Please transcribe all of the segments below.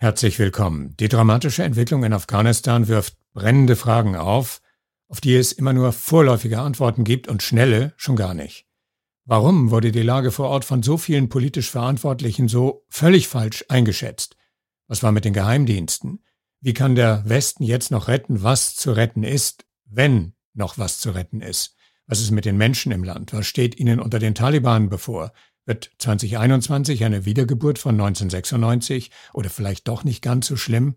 Herzlich willkommen. Die dramatische Entwicklung in Afghanistan wirft brennende Fragen auf, auf die es immer nur vorläufige Antworten gibt und schnelle schon gar nicht. Warum wurde die Lage vor Ort von so vielen politisch Verantwortlichen so völlig falsch eingeschätzt? Was war mit den Geheimdiensten? Wie kann der Westen jetzt noch retten, was zu retten ist, wenn noch was zu retten ist? Was ist mit den Menschen im Land? Was steht ihnen unter den Taliban bevor? Wird 2021 eine Wiedergeburt von 1996 oder vielleicht doch nicht ganz so schlimm?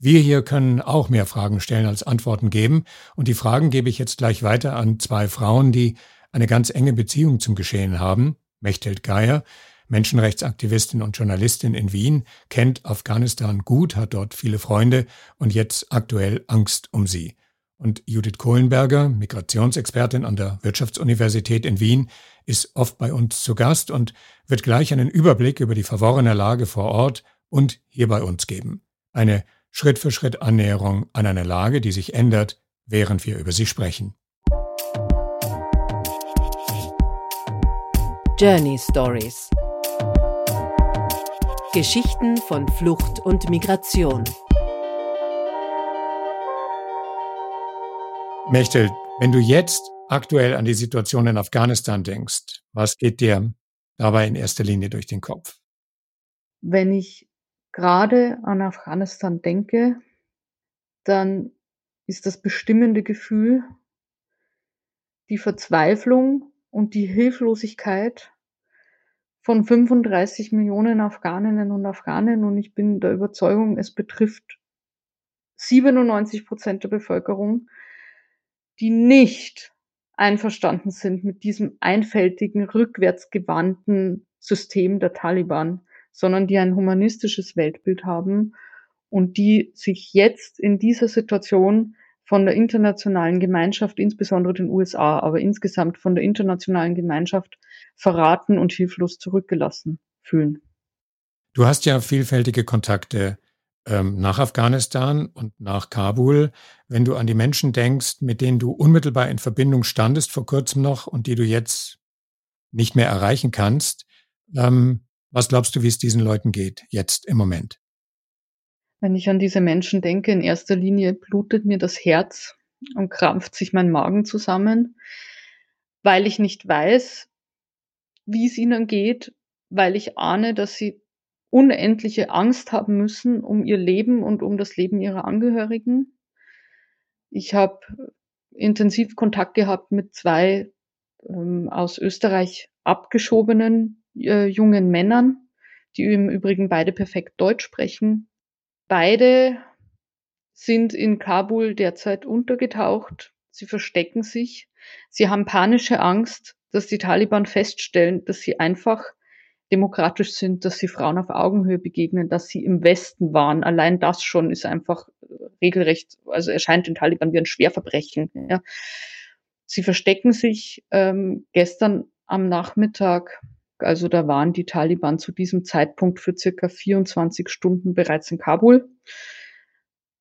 Wir hier können auch mehr Fragen stellen als Antworten geben und die Fragen gebe ich jetzt gleich weiter an zwei Frauen, die eine ganz enge Beziehung zum Geschehen haben. Mechthild Geier, Menschenrechtsaktivistin und Journalistin in Wien, kennt Afghanistan gut, hat dort viele Freunde und jetzt aktuell Angst um sie. Und Judith Kohlenberger, Migrationsexpertin an der Wirtschaftsuniversität in Wien, ist oft bei uns zu Gast und wird gleich einen Überblick über die verworrene Lage vor Ort und hier bei uns geben. Eine Schritt-für-Schritt Annäherung an eine Lage, die sich ändert, während wir über sie sprechen. Journey Stories Geschichten von Flucht und Migration. Mechtel, wenn du jetzt aktuell an die Situation in Afghanistan denkst, was geht dir dabei in erster Linie durch den Kopf? Wenn ich gerade an Afghanistan denke, dann ist das bestimmende Gefühl die Verzweiflung und die Hilflosigkeit von 35 Millionen Afghaninnen und Afghanen. Und ich bin der Überzeugung, es betrifft 97 Prozent der Bevölkerung, die nicht einverstanden sind mit diesem einfältigen, rückwärtsgewandten System der Taliban, sondern die ein humanistisches Weltbild haben und die sich jetzt in dieser Situation von der internationalen Gemeinschaft, insbesondere den USA, aber insgesamt von der internationalen Gemeinschaft verraten und hilflos zurückgelassen fühlen. Du hast ja vielfältige Kontakte ähm, nach Afghanistan und nach Kabul, wenn du an die Menschen denkst, mit denen du unmittelbar in Verbindung standest vor kurzem noch und die du jetzt nicht mehr erreichen kannst, ähm, was glaubst du, wie es diesen Leuten geht jetzt im Moment? Wenn ich an diese Menschen denke, in erster Linie blutet mir das Herz und krampft sich mein Magen zusammen, weil ich nicht weiß, wie es ihnen geht, weil ich ahne, dass sie unendliche Angst haben müssen um ihr Leben und um das Leben ihrer Angehörigen. Ich habe intensiv Kontakt gehabt mit zwei ähm, aus Österreich abgeschobenen äh, jungen Männern, die im Übrigen beide perfekt Deutsch sprechen. Beide sind in Kabul derzeit untergetaucht. Sie verstecken sich. Sie haben panische Angst, dass die Taliban feststellen, dass sie einfach demokratisch sind, dass sie Frauen auf Augenhöhe begegnen, dass sie im Westen waren. Allein das schon ist einfach regelrecht, also erscheint den Taliban wie ein Schwerverbrechen. Ja. Sie verstecken sich ähm, gestern am Nachmittag, also da waren die Taliban zu diesem Zeitpunkt für circa 24 Stunden bereits in Kabul.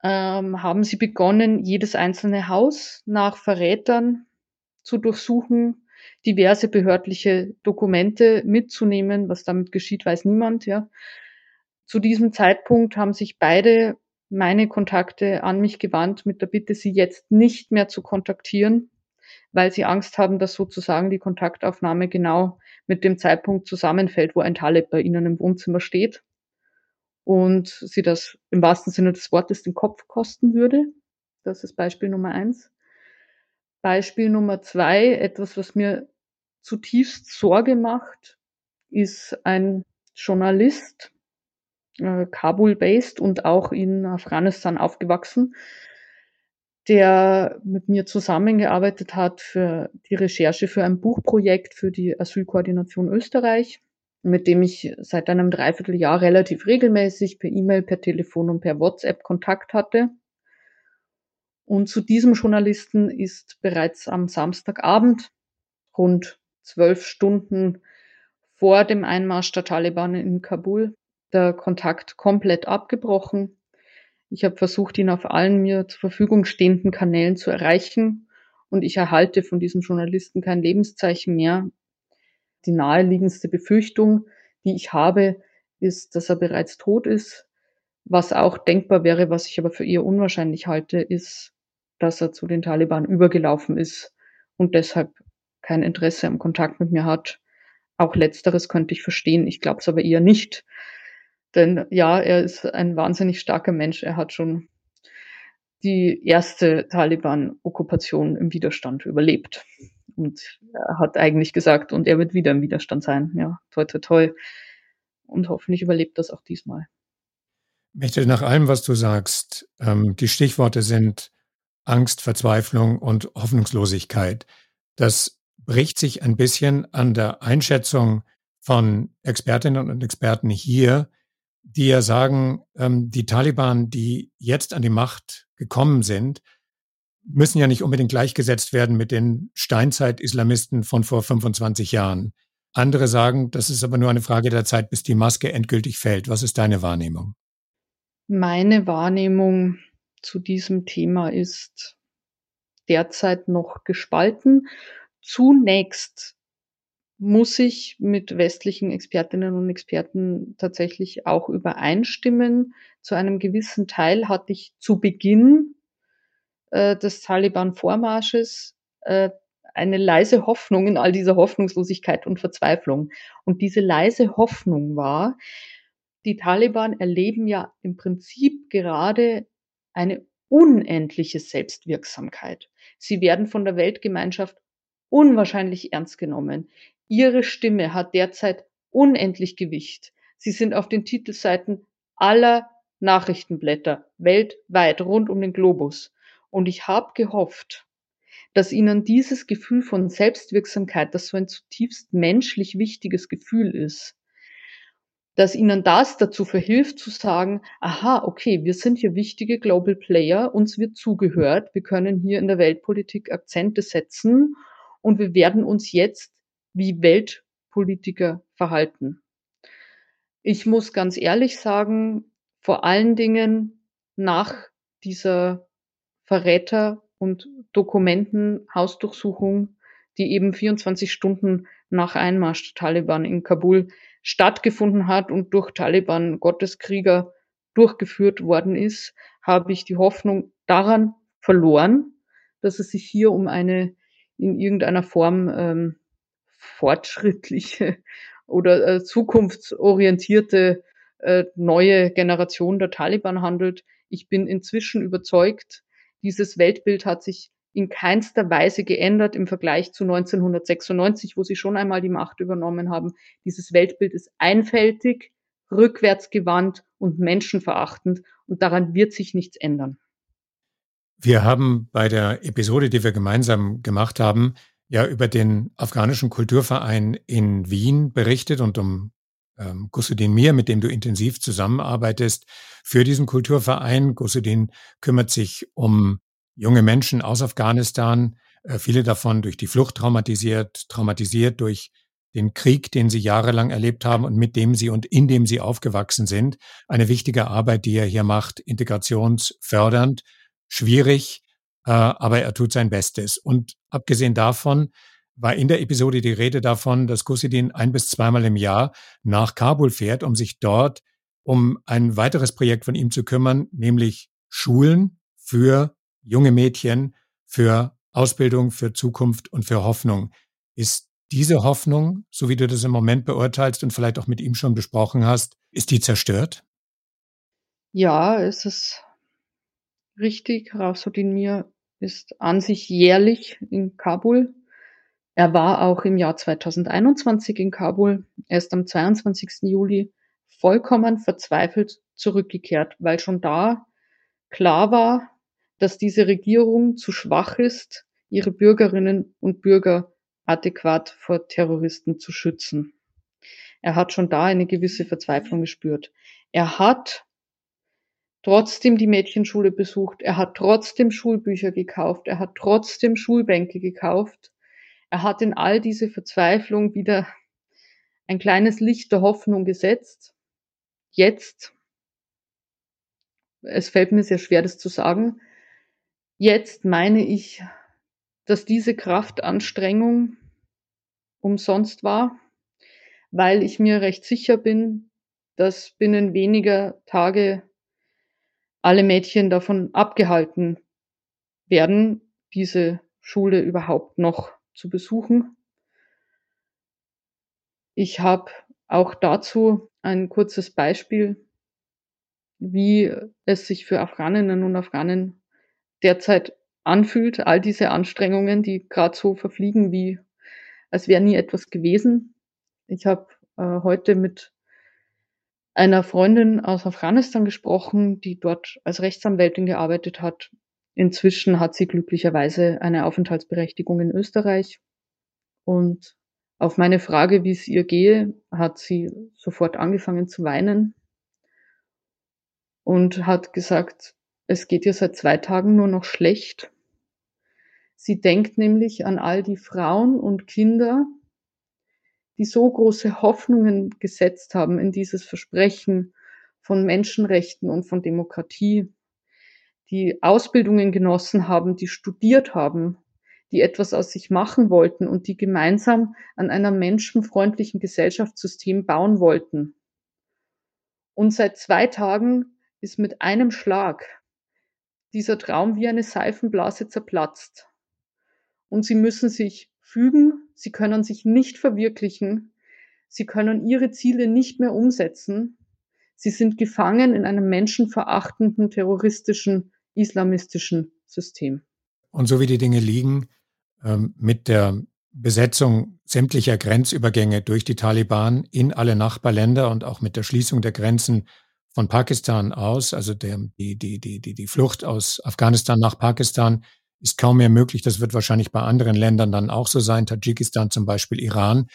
Ähm, haben sie begonnen, jedes einzelne Haus nach Verrätern zu durchsuchen, diverse behördliche Dokumente mitzunehmen. Was damit geschieht, weiß niemand, ja. Zu diesem Zeitpunkt haben sich beide meine Kontakte an mich gewandt mit der Bitte, sie jetzt nicht mehr zu kontaktieren, weil sie Angst haben, dass sozusagen die Kontaktaufnahme genau mit dem Zeitpunkt zusammenfällt, wo ein Taleb bei ihnen im Wohnzimmer steht und sie das im wahrsten Sinne des Wortes den Kopf kosten würde. Das ist Beispiel Nummer eins. Beispiel Nummer zwei, etwas, was mir zutiefst Sorge macht, ist ein Journalist, äh, Kabul-based und auch in Afghanistan aufgewachsen, der mit mir zusammengearbeitet hat für die Recherche für ein Buchprojekt für die Asylkoordination Österreich, mit dem ich seit einem Dreivierteljahr relativ regelmäßig per E-Mail, per Telefon und per WhatsApp Kontakt hatte. Und zu diesem Journalisten ist bereits am Samstagabend rund zwölf Stunden vor dem Einmarsch der Taliban in Kabul der Kontakt komplett abgebrochen. Ich habe versucht, ihn auf allen mir zur Verfügung stehenden Kanälen zu erreichen und ich erhalte von diesem Journalisten kein Lebenszeichen mehr. Die naheliegendste Befürchtung, die ich habe, ist, dass er bereits tot ist. Was auch denkbar wäre, was ich aber für eher unwahrscheinlich halte, ist, dass er zu den Taliban übergelaufen ist und deshalb kein Interesse am Kontakt mit mir hat. Auch letzteres könnte ich verstehen. Ich glaube es aber eher nicht. Denn ja, er ist ein wahnsinnig starker Mensch. Er hat schon die erste Taliban-Okkupation im Widerstand überlebt. Und er hat eigentlich gesagt, und er wird wieder im Widerstand sein. Ja, toi, toi, toi. Und hoffentlich überlebt das auch diesmal. Michael, nach allem, was du sagst, ähm, die Stichworte sind Angst, Verzweiflung und Hoffnungslosigkeit. Das bricht sich ein bisschen an der Einschätzung von Expertinnen und Experten hier, die ja sagen, ähm, die Taliban, die jetzt an die Macht gekommen sind, müssen ja nicht unbedingt gleichgesetzt werden mit den Steinzeit-Islamisten von vor 25 Jahren. Andere sagen, das ist aber nur eine Frage der Zeit, bis die Maske endgültig fällt. Was ist deine Wahrnehmung? Meine Wahrnehmung zu diesem Thema ist derzeit noch gespalten. Zunächst muss ich mit westlichen Expertinnen und Experten tatsächlich auch übereinstimmen. Zu einem gewissen Teil hatte ich zu Beginn äh, des Taliban-Vormarsches äh, eine leise Hoffnung in all dieser Hoffnungslosigkeit und Verzweiflung. Und diese leise Hoffnung war, die Taliban erleben ja im Prinzip gerade eine unendliche Selbstwirksamkeit. Sie werden von der Weltgemeinschaft unwahrscheinlich ernst genommen. Ihre Stimme hat derzeit unendlich Gewicht. Sie sind auf den Titelseiten aller Nachrichtenblätter weltweit rund um den Globus. Und ich habe gehofft, dass ihnen dieses Gefühl von Selbstwirksamkeit, das so ein zutiefst menschlich wichtiges Gefühl ist, dass ihnen das dazu verhilft zu sagen, aha, okay, wir sind hier wichtige Global Player, uns wird zugehört, wir können hier in der Weltpolitik Akzente setzen und wir werden uns jetzt wie Weltpolitiker verhalten. Ich muss ganz ehrlich sagen, vor allen Dingen nach dieser Verräter- und Dokumentenhausdurchsuchung, die eben 24 Stunden nach Einmarsch der Taliban in Kabul stattgefunden hat und durch Taliban Gotteskrieger durchgeführt worden ist, habe ich die Hoffnung daran verloren, dass es sich hier um eine in irgendeiner Form ähm, fortschrittliche oder äh, zukunftsorientierte äh, neue Generation der Taliban handelt. Ich bin inzwischen überzeugt, dieses Weltbild hat sich in keinster Weise geändert im Vergleich zu 1996, wo sie schon einmal die Macht übernommen haben. Dieses Weltbild ist einfältig, rückwärtsgewandt und menschenverachtend und daran wird sich nichts ändern. Wir haben bei der Episode, die wir gemeinsam gemacht haben, ja über den afghanischen Kulturverein in Wien berichtet und um ähm, Gusudin Mir, mit dem du intensiv zusammenarbeitest, für diesen Kulturverein. Gusudin kümmert sich um junge Menschen aus Afghanistan, äh, viele davon durch die Flucht traumatisiert, traumatisiert durch den Krieg, den sie jahrelang erlebt haben und mit dem sie und in dem sie aufgewachsen sind. Eine wichtige Arbeit, die er hier macht, integrationsfördernd, schwierig, äh, aber er tut sein Bestes. Und abgesehen davon war in der Episode die Rede davon, dass Gusidin ein bis zweimal im Jahr nach Kabul fährt, um sich dort um ein weiteres Projekt von ihm zu kümmern, nämlich Schulen für junge Mädchen, für Ausbildung, für Zukunft und für Hoffnung. Ist diese Hoffnung, so wie du das im Moment beurteilst und vielleicht auch mit ihm schon besprochen hast, ist die zerstört? Ja, es ist richtig. Rausudin Mir ist an sich jährlich in Kabul. Er war auch im Jahr 2021 in Kabul. Er ist am 22. Juli vollkommen verzweifelt zurückgekehrt, weil schon da klar war, dass diese Regierung zu schwach ist, ihre Bürgerinnen und Bürger adäquat vor Terroristen zu schützen. Er hat schon da eine gewisse Verzweiflung gespürt. Er hat trotzdem die Mädchenschule besucht, er hat trotzdem Schulbücher gekauft, er hat trotzdem Schulbänke gekauft. Er hat in all diese Verzweiflung wieder ein kleines Licht der Hoffnung gesetzt. Jetzt, es fällt mir sehr schwer, das zu sagen, jetzt meine ich, dass diese Kraftanstrengung umsonst war, weil ich mir recht sicher bin, dass binnen weniger Tage alle Mädchen davon abgehalten werden, diese Schule überhaupt noch zu besuchen. Ich habe auch dazu ein kurzes Beispiel, wie es sich für Afghaninnen und Afghanen derzeit anfühlt, all diese Anstrengungen, die gerade so verfliegen, wie als wäre nie etwas gewesen. Ich habe äh, heute mit einer Freundin aus Afghanistan gesprochen, die dort als Rechtsanwältin gearbeitet hat. Inzwischen hat sie glücklicherweise eine Aufenthaltsberechtigung in Österreich. Und auf meine Frage, wie es ihr gehe, hat sie sofort angefangen zu weinen und hat gesagt, es geht ihr seit zwei Tagen nur noch schlecht. Sie denkt nämlich an all die Frauen und Kinder, die so große Hoffnungen gesetzt haben in dieses Versprechen von Menschenrechten und von Demokratie, die Ausbildungen genossen haben, die studiert haben, die etwas aus sich machen wollten und die gemeinsam an einer menschenfreundlichen Gesellschaftssystem bauen wollten. Und seit zwei Tagen ist mit einem Schlag dieser Traum wie eine Seifenblase zerplatzt. Und sie müssen sich fügen, sie können sich nicht verwirklichen, sie können ihre Ziele nicht mehr umsetzen, sie sind gefangen in einem menschenverachtenden, terroristischen, islamistischen System. Und so wie die Dinge liegen, ähm, mit der Besetzung sämtlicher Grenzübergänge durch die Taliban in alle Nachbarländer und auch mit der Schließung der Grenzen von Pakistan aus, also der, die, die, die, die, die Flucht aus Afghanistan nach Pakistan, ist kaum mehr möglich. Das wird wahrscheinlich bei anderen Ländern dann auch so sein, Tadschikistan zum Beispiel, Iran.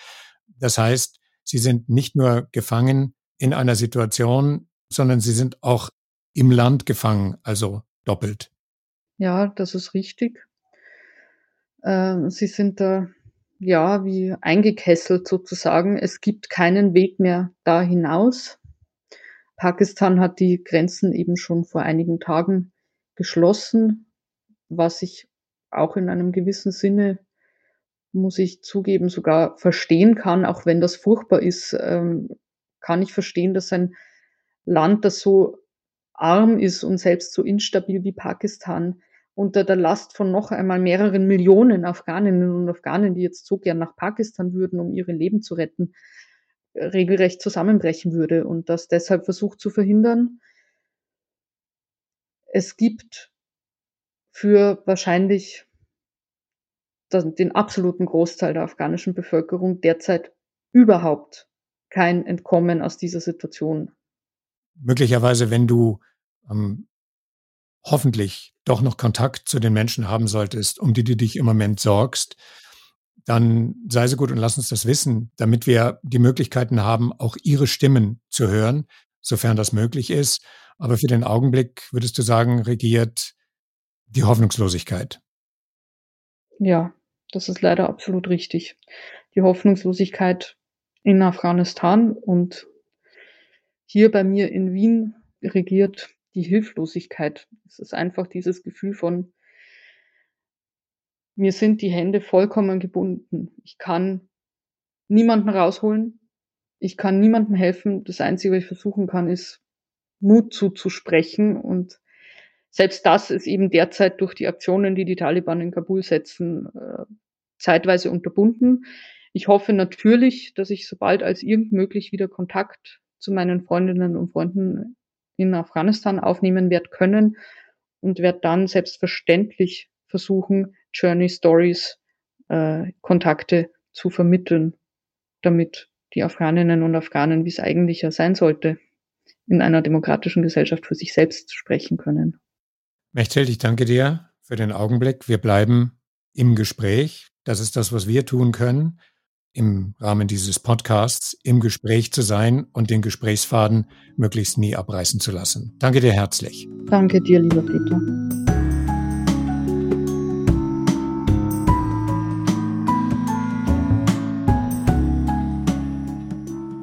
Das heißt, sie sind nicht nur gefangen in einer Situation, sondern sie sind auch im Land gefangen, also doppelt. Ja, das ist richtig. Äh, sie sind da ja wie eingekesselt sozusagen. Es gibt keinen Weg mehr da hinaus. Pakistan hat die Grenzen eben schon vor einigen Tagen geschlossen was ich auch in einem gewissen Sinne, muss ich zugeben, sogar verstehen kann, auch wenn das furchtbar ist, ähm, kann ich verstehen, dass ein Land, das so arm ist und selbst so instabil wie Pakistan, unter der Last von noch einmal mehreren Millionen Afghaninnen und Afghanen, die jetzt so gern nach Pakistan würden, um ihre Leben zu retten, regelrecht zusammenbrechen würde und das deshalb versucht zu verhindern. Es gibt für wahrscheinlich den absoluten Großteil der afghanischen Bevölkerung derzeit überhaupt kein Entkommen aus dieser Situation. Möglicherweise, wenn du ähm, hoffentlich doch noch Kontakt zu den Menschen haben solltest, um die du dich im Moment sorgst, dann sei so gut und lass uns das wissen, damit wir die Möglichkeiten haben, auch ihre Stimmen zu hören, sofern das möglich ist. Aber für den Augenblick würdest du sagen, regiert die Hoffnungslosigkeit. Ja, das ist leider absolut richtig. Die Hoffnungslosigkeit in Afghanistan und hier bei mir in Wien regiert die Hilflosigkeit. Es ist einfach dieses Gefühl von, mir sind die Hände vollkommen gebunden. Ich kann niemanden rausholen. Ich kann niemandem helfen. Das Einzige, was ich versuchen kann, ist Mut zuzusprechen und selbst das ist eben derzeit durch die Aktionen, die die Taliban in Kabul setzen, äh, zeitweise unterbunden. Ich hoffe natürlich, dass ich sobald als irgend möglich wieder Kontakt zu meinen Freundinnen und Freunden in Afghanistan aufnehmen werde können und werde dann selbstverständlich versuchen, Journey Stories äh, Kontakte zu vermitteln, damit die Afghaninnen und Afghanen, wie es eigentlich ja sein sollte, in einer demokratischen Gesellschaft für sich selbst sprechen können. Mechthild, ich danke dir für den Augenblick. Wir bleiben im Gespräch. Das ist das, was wir tun können, im Rahmen dieses Podcasts im Gespräch zu sein und den Gesprächsfaden möglichst nie abreißen zu lassen. Danke dir herzlich. Danke dir, lieber Peter.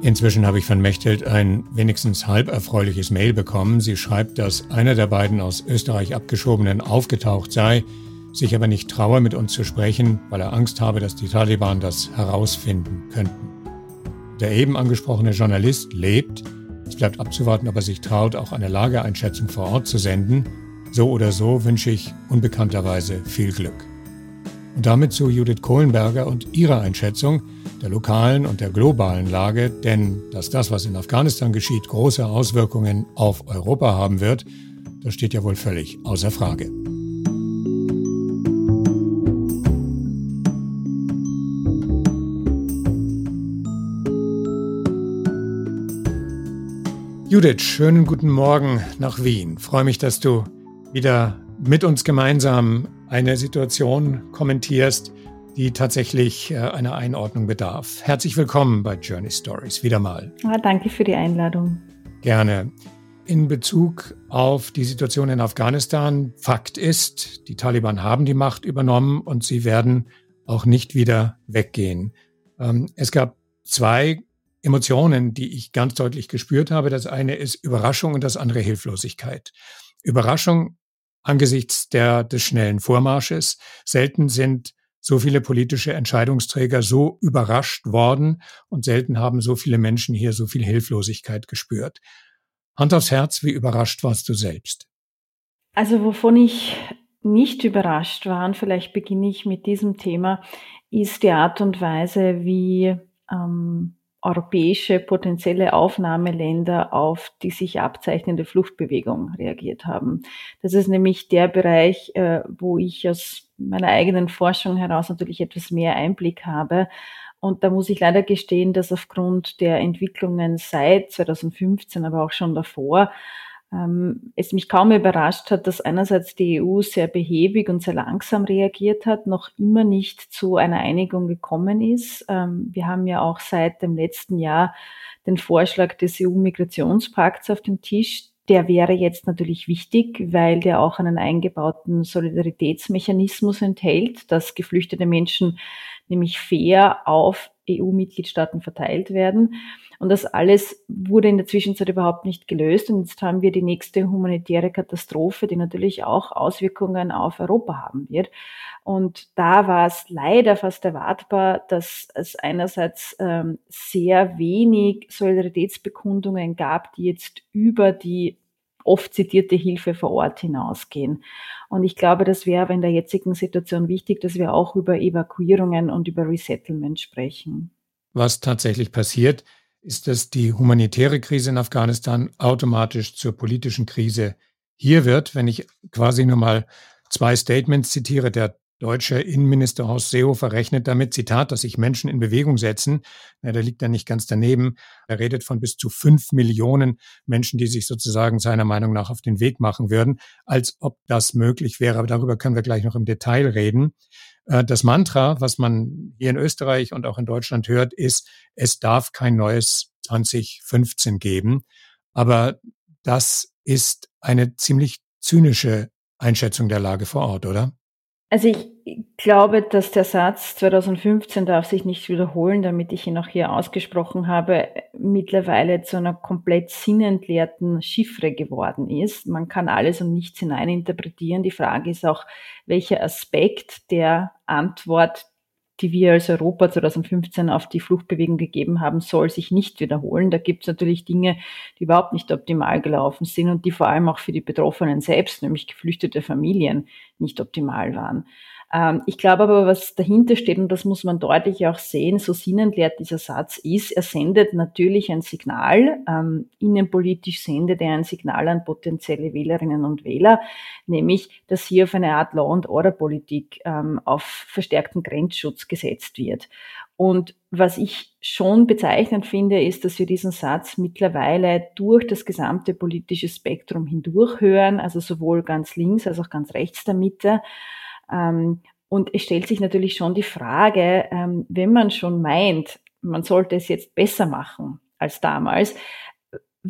Inzwischen habe ich von Mechthild ein wenigstens halb erfreuliches Mail bekommen. Sie schreibt, dass einer der beiden aus Österreich abgeschobenen aufgetaucht sei, sich aber nicht traue, mit uns zu sprechen, weil er Angst habe, dass die Taliban das herausfinden könnten. Der eben angesprochene Journalist lebt, Es bleibt abzuwarten, ob er sich traut, auch eine Lageeinschätzung vor Ort zu senden. So oder so wünsche ich unbekannterweise viel Glück. Und damit zu Judith Kohlenberger und ihrer Einschätzung der lokalen und der globalen Lage, denn dass das, was in Afghanistan geschieht, große Auswirkungen auf Europa haben wird, das steht ja wohl völlig außer Frage. Judith, schönen guten Morgen nach Wien. Freue mich, dass du wieder mit uns gemeinsam eine Situation kommentierst, die tatsächlich äh, einer Einordnung bedarf. Herzlich willkommen bei Journey Stories wieder mal. Ja, danke für die Einladung. Gerne. In Bezug auf die Situation in Afghanistan, Fakt ist, die Taliban haben die Macht übernommen und sie werden auch nicht wieder weggehen. Ähm, es gab zwei Emotionen, die ich ganz deutlich gespürt habe. Das eine ist Überraschung und das andere Hilflosigkeit. Überraschung angesichts der, des schnellen Vormarsches. Selten sind so viele politische Entscheidungsträger so überrascht worden und selten haben so viele Menschen hier so viel Hilflosigkeit gespürt. Hand aufs Herz, wie überrascht warst du selbst? Also wovon ich nicht überrascht war, und vielleicht beginne ich mit diesem Thema, ist die Art und Weise, wie ähm, europäische potenzielle Aufnahmeländer auf die sich abzeichnende Fluchtbewegung reagiert haben. Das ist nämlich der Bereich, äh, wo ich aus meiner eigenen Forschung heraus natürlich etwas mehr Einblick habe. Und da muss ich leider gestehen, dass aufgrund der Entwicklungen seit 2015, aber auch schon davor, ähm, es mich kaum überrascht hat, dass einerseits die EU sehr behäbig und sehr langsam reagiert hat, noch immer nicht zu einer Einigung gekommen ist. Ähm, wir haben ja auch seit dem letzten Jahr den Vorschlag des EU-Migrationspakts auf dem Tisch. Der wäre jetzt natürlich wichtig, weil der auch einen eingebauten Solidaritätsmechanismus enthält, dass geflüchtete Menschen nämlich fair auf EU-Mitgliedstaaten verteilt werden. Und das alles wurde in der Zwischenzeit überhaupt nicht gelöst. Und jetzt haben wir die nächste humanitäre Katastrophe, die natürlich auch Auswirkungen auf Europa haben wird. Und da war es leider fast erwartbar, dass es einerseits ähm, sehr wenig Solidaritätsbekundungen gab, die jetzt über die oft zitierte Hilfe vor Ort hinausgehen. Und ich glaube, das wäre aber in der jetzigen Situation wichtig, dass wir auch über Evakuierungen und über Resettlement sprechen. Was tatsächlich passiert, ist, dass die humanitäre Krise in Afghanistan automatisch zur politischen Krise hier wird. Wenn ich quasi nur mal zwei Statements zitiere, der deutsche Innenminister Horst Seehofer rechnet damit, Zitat, dass sich Menschen in Bewegung setzen. Ja, da liegt er nicht ganz daneben. Er redet von bis zu fünf Millionen Menschen, die sich sozusagen seiner Meinung nach auf den Weg machen würden, als ob das möglich wäre. Aber darüber können wir gleich noch im Detail reden. Äh, das Mantra, was man hier in Österreich und auch in Deutschland hört, ist, es darf kein neues 2015 geben. Aber das ist eine ziemlich zynische Einschätzung der Lage vor Ort, oder? Also ich glaube, dass der Satz 2015 darf sich nicht wiederholen, damit ich ihn auch hier ausgesprochen habe, mittlerweile zu einer komplett sinnentleerten Chiffre geworden ist. Man kann alles und nichts hineininterpretieren. Die Frage ist auch, welcher Aspekt der Antwort die wir als Europa 2015 auf die Fluchtbewegung gegeben haben, soll sich nicht wiederholen. Da gibt es natürlich Dinge, die überhaupt nicht optimal gelaufen sind und die vor allem auch für die Betroffenen selbst, nämlich geflüchtete Familien, nicht optimal waren. Ähm, ich glaube aber, was dahinter steht, und das muss man deutlich auch sehen, so sinnentleert dieser Satz ist, er sendet natürlich ein Signal, ähm, innenpolitisch sendet er ein Signal an potenzielle Wählerinnen und Wähler, nämlich, dass hier auf eine Art Law- and Order-Politik ähm, auf verstärkten Grenzschutz gesetzt wird. Und was ich schon bezeichnend finde, ist, dass wir diesen Satz mittlerweile durch das gesamte politische Spektrum hindurch hören, also sowohl ganz links als auch ganz rechts der Mitte. Ähm, und es stellt sich natürlich schon die Frage, ähm, wenn man schon meint, man sollte es jetzt besser machen als damals,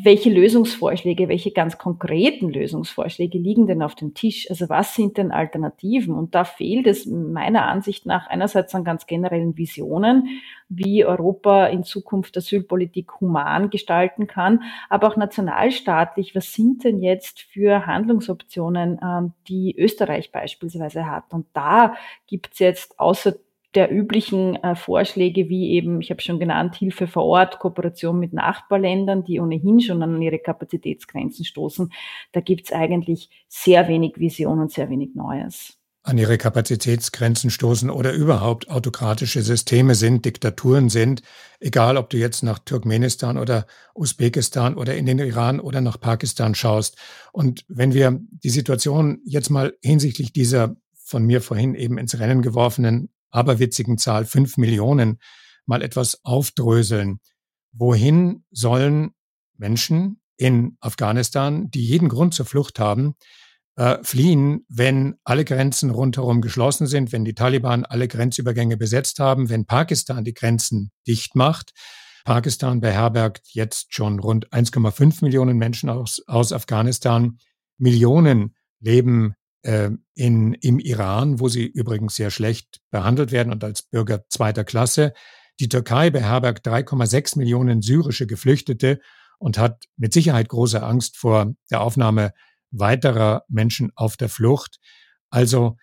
welche Lösungsvorschläge, welche ganz konkreten Lösungsvorschläge liegen denn auf dem Tisch? Also was sind denn Alternativen? Und da fehlt es meiner Ansicht nach einerseits an ganz generellen Visionen, wie Europa in Zukunft Asylpolitik human gestalten kann, aber auch nationalstaatlich, was sind denn jetzt für Handlungsoptionen, ähm, die Österreich beispielsweise hat? Und da gibt es jetzt außer der üblichen äh, Vorschläge wie eben, ich habe schon genannt, Hilfe vor Ort, Kooperation mit Nachbarländern, die ohnehin schon an ihre Kapazitätsgrenzen stoßen, da gibt's eigentlich sehr wenig Vision und sehr wenig Neues an ihre Kapazitätsgrenzen stoßen oder überhaupt autokratische Systeme sind, Diktaturen sind, egal ob du jetzt nach Turkmenistan oder Usbekistan oder in den Iran oder nach Pakistan schaust. Und wenn wir die Situation jetzt mal hinsichtlich dieser von mir vorhin eben ins Rennen geworfenen aberwitzigen Zahl fünf Millionen mal etwas aufdröseln. Wohin sollen Menschen in Afghanistan, die jeden Grund zur Flucht haben, äh, fliehen, wenn alle Grenzen rundherum geschlossen sind, wenn die Taliban alle Grenzübergänge besetzt haben, wenn Pakistan die Grenzen dicht macht. Pakistan beherbergt jetzt schon rund 1,5 Millionen Menschen aus, aus Afghanistan. Millionen leben in, im Iran, wo sie übrigens sehr schlecht behandelt werden und als Bürger zweiter Klasse. Die Türkei beherbergt 3,6 Millionen syrische Geflüchtete und hat mit Sicherheit große Angst vor der Aufnahme weiterer Menschen auf der Flucht. Also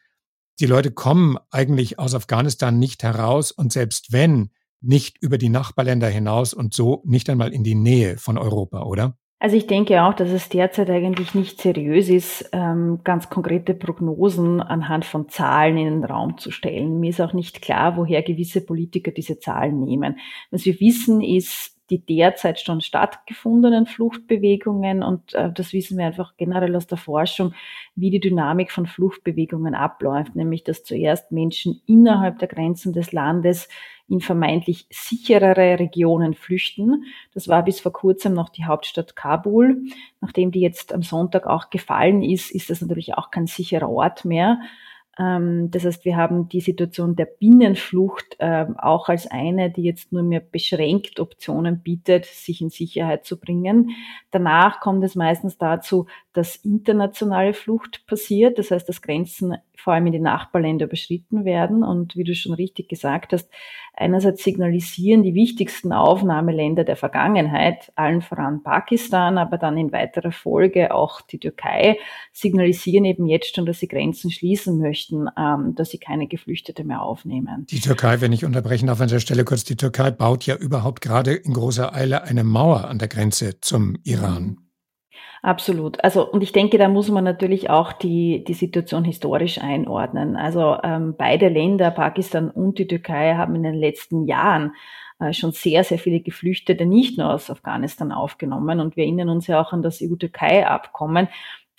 die Leute kommen eigentlich aus Afghanistan nicht heraus und selbst wenn, nicht über die Nachbarländer hinaus und so nicht einmal in die Nähe von Europa, oder? Also ich denke auch, dass es derzeit eigentlich nicht seriös ist, ähm, ganz konkrete Prognosen anhand von Zahlen in den Raum zu stellen. Mir ist auch nicht klar, woher gewisse Politiker diese Zahlen nehmen. Was wir wissen, ist, die derzeit schon stattgefundenen Fluchtbewegungen und äh, das wissen wir einfach generell aus der Forschung, wie die Dynamik von Fluchtbewegungen abläuft, nämlich dass zuerst Menschen innerhalb der Grenzen des Landes in vermeintlich sicherere Regionen flüchten. Das war bis vor kurzem noch die Hauptstadt Kabul. Nachdem die jetzt am Sonntag auch gefallen ist, ist das natürlich auch kein sicherer Ort mehr. Ähm, das heißt, wir haben die Situation der Binnenflucht ähm, auch als eine, die jetzt nur mehr beschränkt Optionen bietet, sich in Sicherheit zu bringen. Danach kommt es meistens dazu, dass internationale Flucht passiert. Das heißt, dass Grenzen vor allem in die Nachbarländer überschritten werden. Und wie du schon richtig gesagt hast, einerseits signalisieren die wichtigsten Aufnahmeländer der Vergangenheit, allen voran Pakistan, aber dann in weiterer Folge auch die Türkei, signalisieren eben jetzt schon, dass sie Grenzen schließen möchten, ähm, dass sie keine Geflüchtete mehr aufnehmen. Die Türkei, wenn ich unterbrechen darf an der Stelle kurz, die Türkei baut ja überhaupt gerade in großer Eile eine Mauer an der Grenze zum Iran. Mhm. Absolut. Also, und ich denke, da muss man natürlich auch die, die Situation historisch einordnen. Also, ähm, beide Länder, Pakistan und die Türkei, haben in den letzten Jahren äh, schon sehr, sehr viele Geflüchtete nicht nur aus Afghanistan aufgenommen. Und wir erinnern uns ja auch an das EU-Türkei-Abkommen,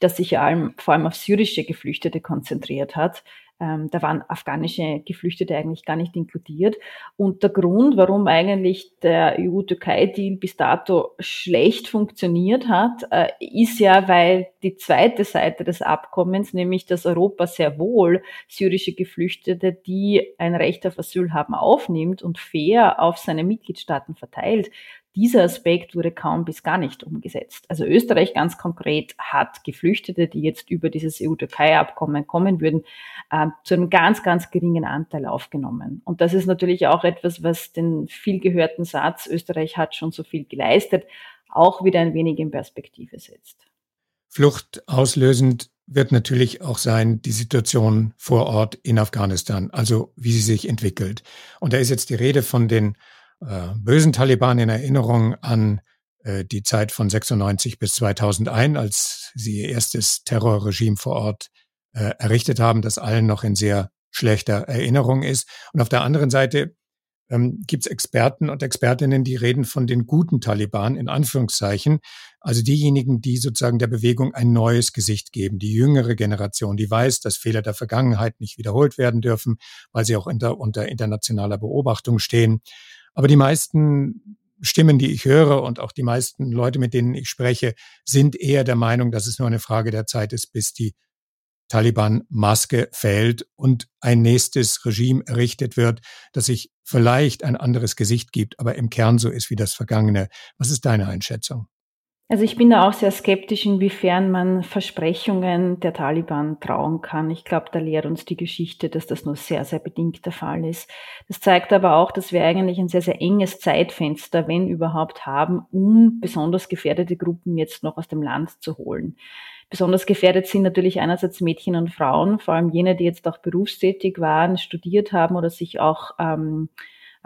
das sich ja vor allem auf syrische Geflüchtete konzentriert hat. Ähm, da waren afghanische Geflüchtete eigentlich gar nicht inkludiert. Und der Grund, warum eigentlich der EU-Türkei-Deal bis dato schlecht funktioniert hat, äh, ist ja, weil die zweite Seite des Abkommens, nämlich dass Europa sehr wohl syrische Geflüchtete, die ein Recht auf Asyl haben, aufnimmt und fair auf seine Mitgliedstaaten verteilt, dieser Aspekt wurde kaum bis gar nicht umgesetzt. Also Österreich ganz konkret hat Geflüchtete, die jetzt über dieses EU-Türkei-Abkommen kommen würden, äh, zu einem ganz, ganz geringen Anteil aufgenommen. Und das ist natürlich auch etwas, was den viel gehörten Satz, Österreich hat schon so viel geleistet, auch wieder ein wenig in Perspektive setzt. Flucht auslösend wird natürlich auch sein die Situation vor Ort in Afghanistan, also wie sie sich entwickelt. Und da ist jetzt die Rede von den äh, bösen Taliban in Erinnerung an äh, die Zeit von 96 bis 2001, als sie ihr erstes Terrorregime vor Ort äh, errichtet haben, das allen noch in sehr schlechter Erinnerung ist. Und auf der anderen Seite ähm, gibt es Experten und Expertinnen, die reden von den guten Taliban in Anführungszeichen, also diejenigen, die sozusagen der Bewegung ein neues Gesicht geben, die jüngere Generation, die weiß, dass Fehler der Vergangenheit nicht wiederholt werden dürfen, weil sie auch unter, unter internationaler Beobachtung stehen. Aber die meisten Stimmen, die ich höre und auch die meisten Leute, mit denen ich spreche, sind eher der Meinung, dass es nur eine Frage der Zeit ist, bis die Taliban-Maske fällt und ein nächstes Regime errichtet wird, das sich vielleicht ein anderes Gesicht gibt, aber im Kern so ist wie das Vergangene. Was ist deine Einschätzung? Also ich bin da auch sehr skeptisch, inwiefern man Versprechungen der Taliban trauen kann. Ich glaube, da lehrt uns die Geschichte, dass das nur sehr, sehr bedingt der Fall ist. Das zeigt aber auch, dass wir eigentlich ein sehr, sehr enges Zeitfenster, wenn überhaupt, haben, um besonders gefährdete Gruppen jetzt noch aus dem Land zu holen. Besonders gefährdet sind natürlich einerseits Mädchen und Frauen, vor allem jene, die jetzt auch berufstätig waren, studiert haben oder sich auch ähm,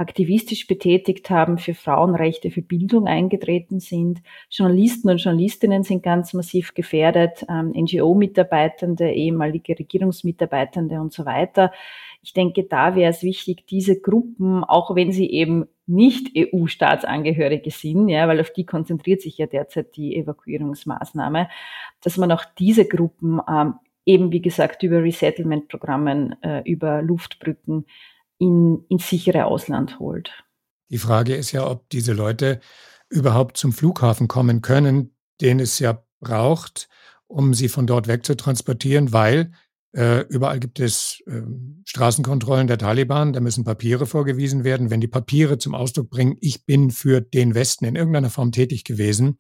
aktivistisch betätigt haben, für Frauenrechte, für Bildung eingetreten sind. Journalisten und Journalistinnen sind ganz massiv gefährdet, ähm, NGO-Mitarbeitende, ehemalige Regierungsmitarbeitende und so weiter. Ich denke, da wäre es wichtig, diese Gruppen, auch wenn sie eben nicht EU-Staatsangehörige sind, ja, weil auf die konzentriert sich ja derzeit die Evakuierungsmaßnahme, dass man auch diese Gruppen ähm, eben, wie gesagt, über Resettlement-Programmen, äh, über Luftbrücken in, ins sichere Ausland holt. Die Frage ist ja, ob diese Leute überhaupt zum Flughafen kommen können, den es ja braucht, um sie von dort wegzutransportieren, weil äh, überall gibt es äh, Straßenkontrollen der Taliban, da müssen Papiere vorgewiesen werden. Wenn die Papiere zum Ausdruck bringen, ich bin für den Westen in irgendeiner Form tätig gewesen,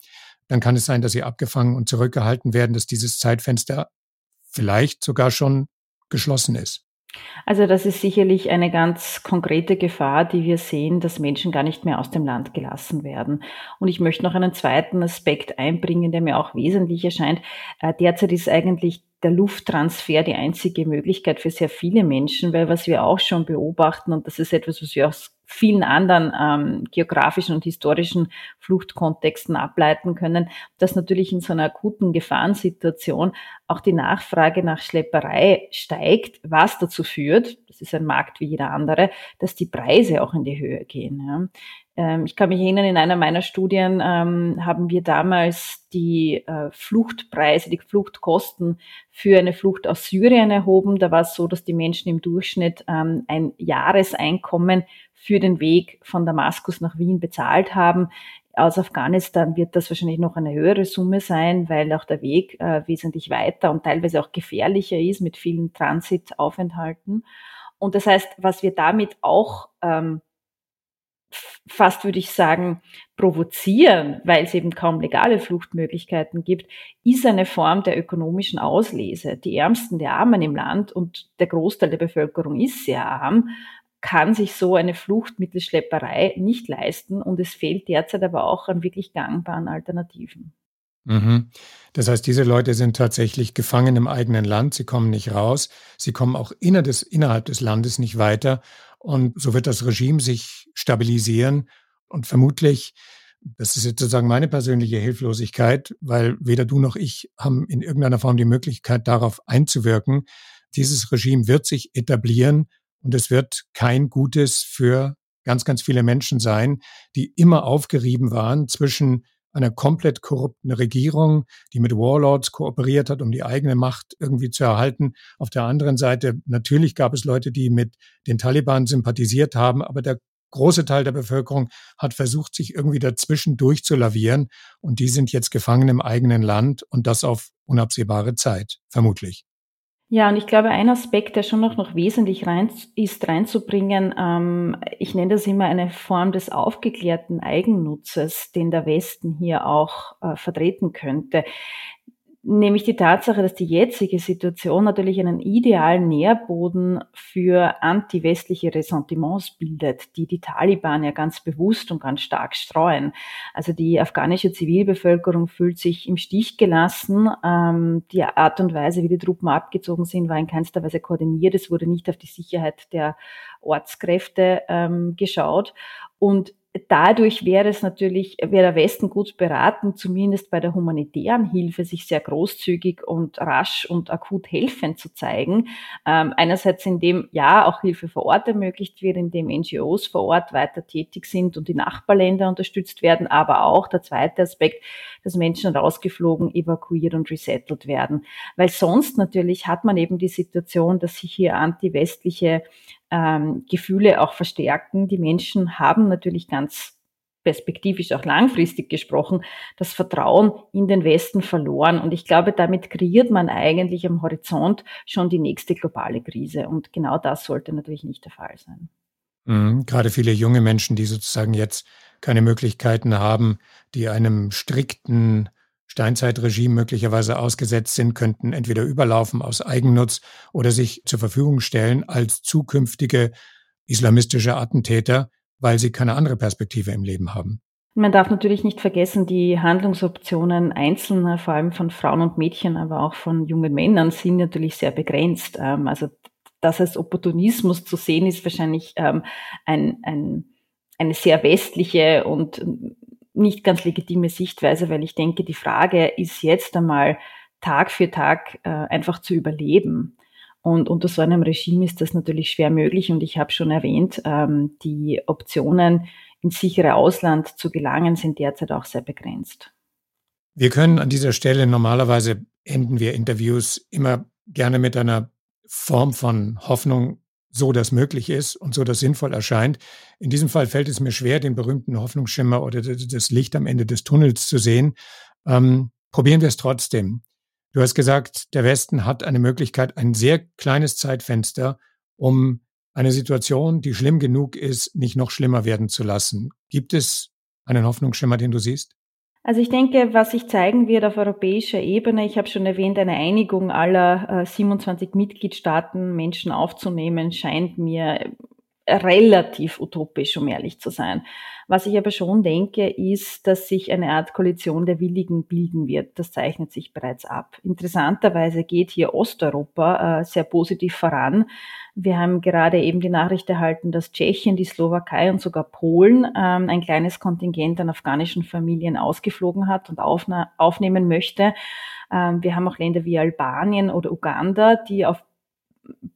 dann kann es sein, dass sie abgefangen und zurückgehalten werden, dass dieses Zeitfenster vielleicht sogar schon geschlossen ist. Also das ist sicherlich eine ganz konkrete Gefahr, die wir sehen, dass Menschen gar nicht mehr aus dem Land gelassen werden. Und ich möchte noch einen zweiten Aspekt einbringen, der mir auch wesentlich erscheint. Äh, derzeit ist eigentlich der Lufttransfer die einzige Möglichkeit für sehr viele Menschen, weil was wir auch schon beobachten, und das ist etwas, was wir aus vielen anderen ähm, geografischen und historischen Fluchtkontexten ableiten können, dass natürlich in so einer akuten Gefahrensituation auch die Nachfrage nach Schlepperei steigt, was dazu führt, das ist ein Markt wie jeder andere, dass die Preise auch in die Höhe gehen. Ja. Ähm, ich kann mich erinnern, in einer meiner Studien ähm, haben wir damals die äh, Fluchtpreise, die Fluchtkosten für eine Flucht aus Syrien erhoben. Da war es so, dass die Menschen im Durchschnitt ähm, ein Jahreseinkommen für den Weg von Damaskus nach Wien bezahlt haben. Aus Afghanistan wird das wahrscheinlich noch eine höhere Summe sein, weil auch der Weg äh, wesentlich weiter und teilweise auch gefährlicher ist mit vielen Transitaufenthalten. Und das heißt, was wir damit auch ähm, fast würde ich sagen, provozieren, weil es eben kaum legale Fluchtmöglichkeiten gibt, ist eine Form der ökonomischen Auslese. Die Ärmsten der Armen im Land und der Großteil der Bevölkerung ist sehr arm, kann sich so eine Flucht mittels Schlepperei nicht leisten und es fehlt derzeit aber auch an wirklich gangbaren Alternativen. Mhm. Das heißt, diese Leute sind tatsächlich gefangen im eigenen Land, sie kommen nicht raus, sie kommen auch innerhalb des, innerhalb des Landes nicht weiter und so wird das Regime sich stabilisieren und vermutlich, das ist jetzt sozusagen meine persönliche Hilflosigkeit, weil weder du noch ich haben in irgendeiner Form die Möglichkeit, darauf einzuwirken. Dieses Regime wird sich etablieren und es wird kein Gutes für ganz, ganz viele Menschen sein, die immer aufgerieben waren zwischen einer komplett korrupten Regierung, die mit Warlords kooperiert hat, um die eigene Macht irgendwie zu erhalten. Auf der anderen Seite, natürlich gab es Leute, die mit den Taliban sympathisiert haben, aber der große Teil der Bevölkerung hat versucht, sich irgendwie dazwischen durchzulavieren und die sind jetzt gefangen im eigenen Land und das auf unabsehbare Zeit, vermutlich. Ja, und ich glaube, ein Aspekt, der schon noch, noch wesentlich rein, ist, reinzubringen, ähm, ich nenne das immer eine Form des aufgeklärten Eigennutzes, den der Westen hier auch äh, vertreten könnte nämlich die Tatsache, dass die jetzige Situation natürlich einen idealen Nährboden für anti-westliche Ressentiments bildet, die die Taliban ja ganz bewusst und ganz stark streuen. Also die afghanische Zivilbevölkerung fühlt sich im Stich gelassen. Ähm, die Art und Weise, wie die Truppen abgezogen sind, war in keinster Weise koordiniert. Es wurde nicht auf die Sicherheit der Ortskräfte ähm, geschaut. Und dadurch wäre es natürlich, wäre der Westen gut beraten, zumindest bei der humanitären Hilfe sich sehr großzügig und rasch und akut helfend zu zeigen. Ähm, einerseits indem ja auch Hilfe vor Ort ermöglicht wird, indem NGOs vor Ort weiter tätig sind und die Nachbarländer unterstützt werden, aber auch der zweite Aspekt, dass Menschen rausgeflogen, evakuiert und resettelt werden. Weil sonst natürlich hat man eben die Situation, dass sich hier anti-westliche ähm, Gefühle auch verstärken. Die Menschen haben natürlich ganz perspektivisch auch langfristig gesprochen, das Vertrauen in den Westen verloren. Und ich glaube, damit kreiert man eigentlich am Horizont schon die nächste globale Krise. Und genau das sollte natürlich nicht der Fall sein. Mhm, gerade viele junge Menschen, die sozusagen jetzt keine Möglichkeiten haben, die einem strikten Steinzeitregime möglicherweise ausgesetzt sind, könnten entweder überlaufen aus Eigennutz oder sich zur Verfügung stellen als zukünftige islamistische Attentäter, weil sie keine andere Perspektive im Leben haben. Man darf natürlich nicht vergessen, die Handlungsoptionen Einzelner, vor allem von Frauen und Mädchen, aber auch von jungen Männern, sind natürlich sehr begrenzt. Ähm, also das als Opportunismus zu sehen, ist wahrscheinlich ähm, ein, ein, eine sehr westliche und nicht ganz legitime Sichtweise, weil ich denke, die Frage ist jetzt einmal Tag für Tag äh, einfach zu überleben. Und unter so einem Regime ist das natürlich schwer möglich. Und ich habe schon erwähnt, ähm, die Optionen, ins sichere Ausland zu gelangen, sind derzeit auch sehr begrenzt. Wir können an dieser Stelle normalerweise enden wir Interviews immer gerne mit einer Form von Hoffnung, so das möglich ist und so das sinnvoll erscheint. In diesem Fall fällt es mir schwer, den berühmten Hoffnungsschimmer oder das Licht am Ende des Tunnels zu sehen. Ähm, probieren wir es trotzdem. Du hast gesagt, der Westen hat eine Möglichkeit, ein sehr kleines Zeitfenster, um eine Situation, die schlimm genug ist, nicht noch schlimmer werden zu lassen. Gibt es einen Hoffnungsschimmer, den du siehst? Also ich denke, was sich zeigen wird auf europäischer Ebene, ich habe schon erwähnt, eine Einigung aller äh, 27 Mitgliedstaaten, Menschen aufzunehmen, scheint mir relativ utopisch, um ehrlich zu sein. Was ich aber schon denke, ist, dass sich eine Art Koalition der Willigen bilden wird. Das zeichnet sich bereits ab. Interessanterweise geht hier Osteuropa äh, sehr positiv voran. Wir haben gerade eben die Nachricht erhalten, dass Tschechien, die Slowakei und sogar Polen ähm, ein kleines Kontingent an afghanischen Familien ausgeflogen hat und aufnehmen möchte. Ähm, wir haben auch Länder wie Albanien oder Uganda, die auf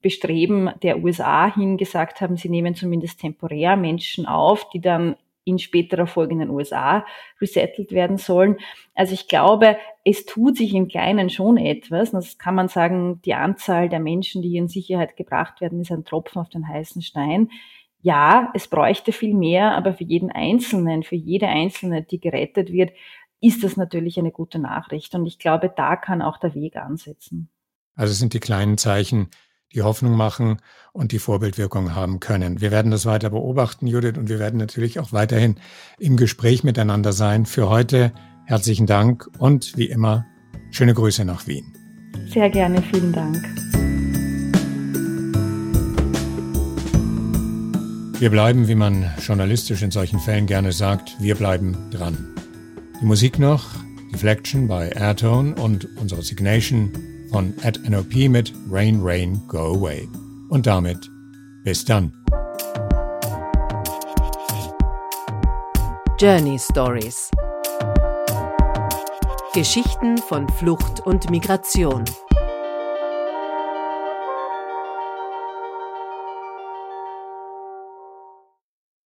Bestreben der USA hin gesagt haben, sie nehmen zumindest temporär Menschen auf, die dann in späterer Folge in den USA resettelt werden sollen. Also ich glaube, es tut sich im Kleinen schon etwas. Das kann man sagen, die Anzahl der Menschen, die in Sicherheit gebracht werden, ist ein Tropfen auf den heißen Stein. Ja, es bräuchte viel mehr, aber für jeden Einzelnen, für jede Einzelne, die gerettet wird, ist das natürlich eine gute Nachricht. Und ich glaube, da kann auch der Weg ansetzen. Also sind die kleinen Zeichen, die Hoffnung machen und die Vorbildwirkung haben können. Wir werden das weiter beobachten, Judith, und wir werden natürlich auch weiterhin im Gespräch miteinander sein. Für heute herzlichen Dank und wie immer schöne Grüße nach Wien. Sehr gerne, vielen Dank. Wir bleiben, wie man journalistisch in solchen Fällen gerne sagt, wir bleiben dran. Die Musik noch, Deflection bei Airtone und unsere Signation von at NOP mit Rain Rain Go Away. Und damit bis dann. Journey Stories Geschichten von Flucht und Migration.